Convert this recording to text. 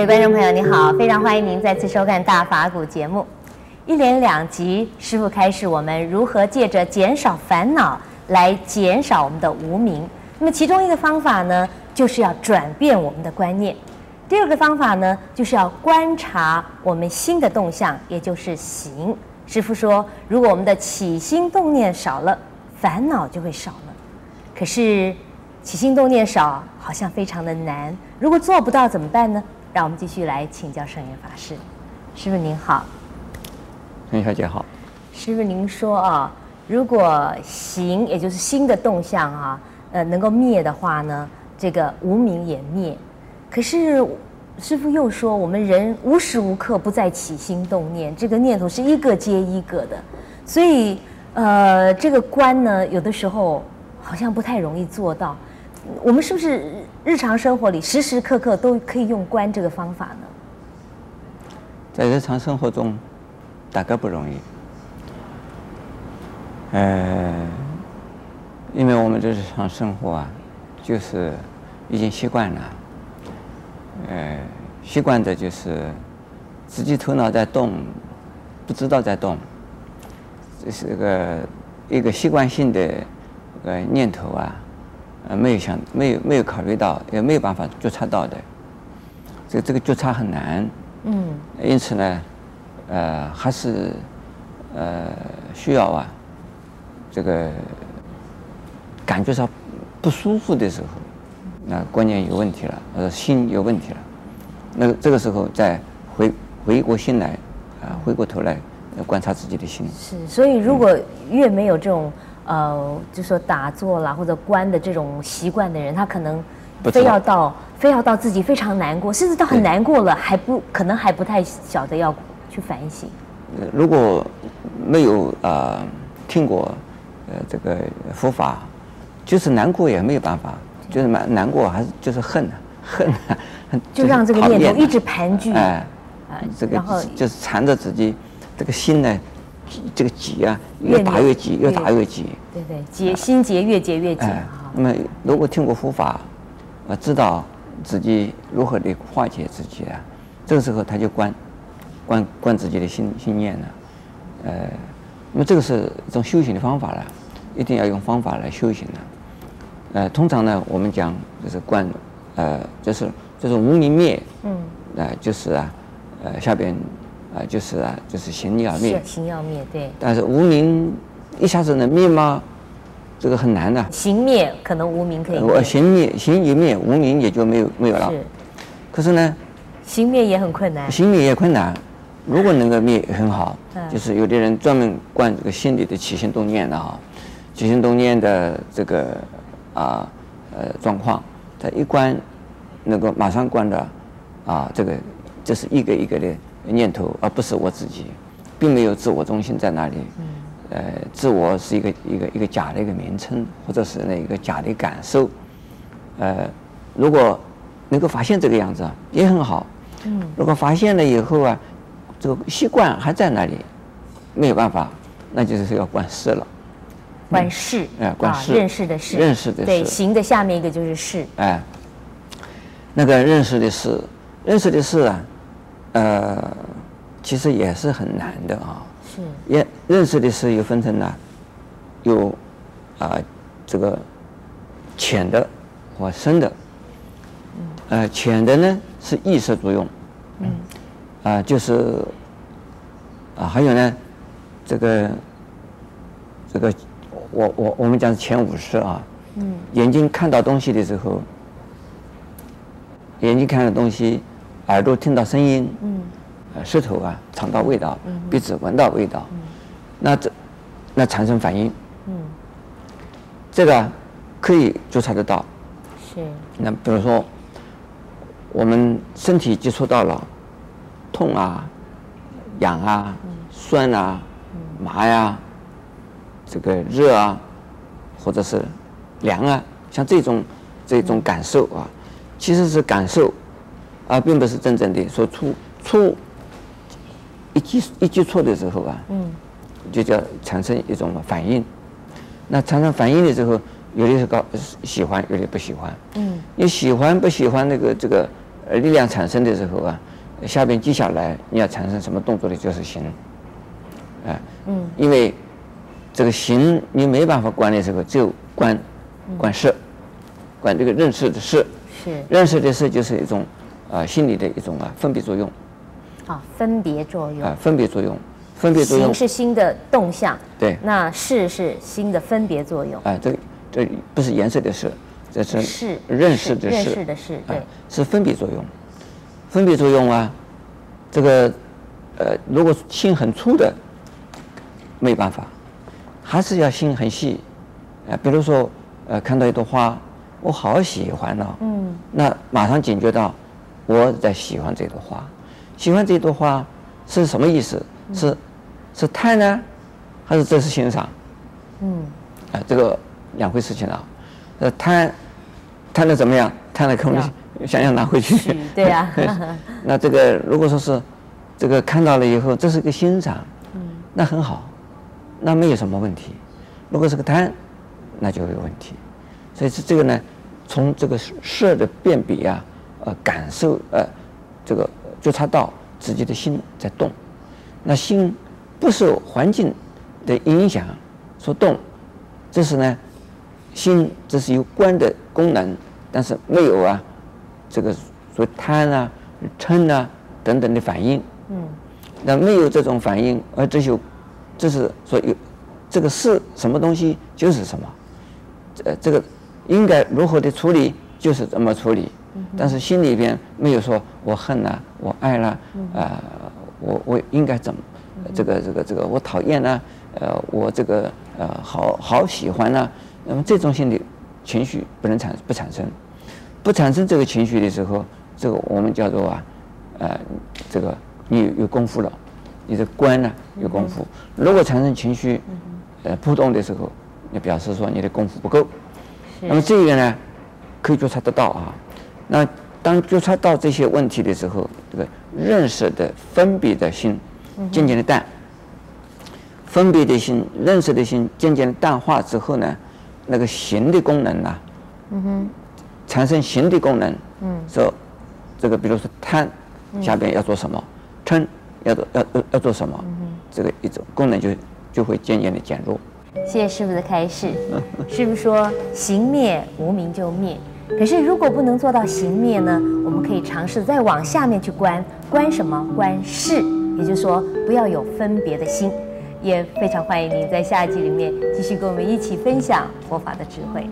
各位观众朋友，你好，非常欢迎您再次收看《大法古》节目。一连两集，师傅开始我们如何借着减少烦恼来减少我们的无明。那么其中一个方法呢，就是要转变我们的观念；第二个方法呢，就是要观察我们心的动向，也就是行。师傅说，如果我们的起心动念少了，烦恼就会少了。可是起心动念少，好像非常的难。如果做不到怎么办呢？让我们继续来请教圣严法师。师傅您好，陈小姐好。师傅您说啊，如果行，也就是心的动向啊，呃，能够灭的话呢，这个无名也灭。可是师傅又说，我们人无时无刻不在起心动念，这个念头是一个接一个的，所以呃，这个观呢，有的时候好像不太容易做到。我们是不是日常生活里时时刻刻都可以用观这个方法呢？在日常生活中，大概不容易。呃，因为我们的日常生活啊，就是已经习惯了，呃，习惯的就是自己头脑在动，不知道在动，这是个一个习惯性的呃念头啊。呃，没有想，没有没有考虑到，也没有办法觉察到的，这这个觉察很难。嗯。因此呢，呃，还是呃需要啊，这个感觉上不舒服的时候，那观念有问题了，呃，心有问题了，那这个时候再回回过心来，啊，回过头来观察自己的心。是，所以如果越没有这种。呃，就说打坐啦或者观的这种习惯的人，他可能非要到非要到自己非常难过，甚至到很难过了，还不可能还不太晓得要去反省。如果没有呃听过呃这个佛法，就是难过也没有办法，就是蛮难过还是就是恨啊 恨啊，就让这个念头一直盘踞，哎，啊，这个然后就是缠着自己这个心呢。这个结啊，越打越结，越打越结。对对，结心结越结越紧。哎，那么如果听过佛法，啊，知道自己如何的化解自己啊，这个时候他就观，观观自己的心心念了。呃，那么这个是一种修行的方法了，一定要用方法来修行的。呃，通常呢，我们讲就是观，呃，就是就是无明灭。嗯。呃，就是啊，呃，下边。啊，就是啊，就是行要灭，行要灭，对。但是无名一下子能灭吗？这个很难的。行灭可能无名可以灭。我行灭，行一灭，无名也就没有没有了。是。可是呢？行灭也很困难。行灭也困难，如果能够灭很好。嗯。就是有的人专门观这个心里的起心动念的哈，起心动念的这个啊呃状况，他一关，能够马上关的啊，这个这是一个一个的。念头，而不是我自己，并没有自我中心在那里。嗯。呃，自我是一个一个一个假的一个名称，或者是那一个假的感受。呃，如果能够发现这个样子，也很好。嗯。如果发现了以后啊，这个习惯还在那里，没有办法，那就是要观世了。观世。哎，观识。认识的事。认识的识。对，行的下面一个就是事。哎。那个认识的事，认识的事啊。呃，其实也是很难的啊。是。也认识的是有分成呢，有啊、呃、这个浅的和深的。嗯。呃，浅的呢是意识作用。嗯。啊、呃，就是啊，还有呢，这个这个我我我们讲前五识啊。嗯。眼睛看到东西的时候，眼睛看到东西。耳朵听到声音，嗯，呃，舌头啊尝到味道，嗯，鼻子闻到味道，嗯，那这那产生反应，嗯，这个可以觉察得到，是。那比如说，我们身体接触到了痛啊、痒啊、酸啊、麻呀，这个热啊，或者是凉啊，像这种这种感受啊，其实是感受。而并不是真正的说出出一记一记错的时候啊，嗯，就叫产生一种反应。那产生反应的时候，有的是高喜欢，有的不喜欢。嗯，你喜欢不喜欢那个这个力量产生的时候啊，下边记下来你要产生什么动作的，就是行。啊，嗯，因为这个行你没办法观的时候，只有观，观识，观这个认识的事，是认识的事就是一种啊心理的一种啊分别作用。啊，分别作用。啊，分别作用，分别作用。行是心的动向。对。那识是心的分别作用。啊，这这不是颜色的识，这是识认识的识。认识的识，对。是分别作用，分别作用啊，这个呃，如果心很粗的。没办法，还是要心很细，呃，比如说，呃，看到一朵花，我好喜欢哦，嗯，那马上警觉到我在喜欢这朵花，喜欢这朵花是什么意思？是是贪呢，还是这是欣赏？嗯，啊，这个两回事情啊，呃，贪贪的怎么样？贪的可能想要拿回去，对呀，那这个如果说是这个看到了以后，这是个欣赏，嗯，那很好。那没有什么问题，如果是个贪，那就有问题。所以是这个呢，从这个色的辨别啊，呃，感受呃，这个觉察到自己的心在动。那心不受环境的影响所动，这是呢，心这是有观的功能，但是没有啊，这个所谓贪啊、嗔啊等等的反应。嗯。那没有这种反应，而这就。这是说有这个是什么东西就是什么，呃，这个应该如何的处理就是怎么处理，但是心里边没有说我恨了，我爱了，啊，我我应该怎么，这个这个这个我讨厌呢，呃，我这个呃好好喜欢呢，那么这种心理情绪不能产不产生，不产生这个情绪的时候，这个我们叫做啊，呃，这个你有有功夫了。你的观呢有功夫，如果产生情绪，呃，波动的时候，那表示说你的功夫不够。那么这个呢，可以觉察得到啊。那当觉察到这些问题的时候，这个认识的分别的心渐渐的淡，分别的心、认识的心渐渐的淡化之后呢，那个行的功能呢，嗯哼，产生行的功能，嗯，说这个比如说贪，下边要做什么，嗔。要做要要要做什么？这个一种功能就就会渐渐的减弱。谢谢师傅的开示。师傅说：“行灭无名就灭。”可是如果不能做到行灭呢？我们可以尝试再往下面去观，观什么？观事，也就是说不要有分别的心。也非常欢迎您在下一集里面继续跟我们一起分享佛法的智慧。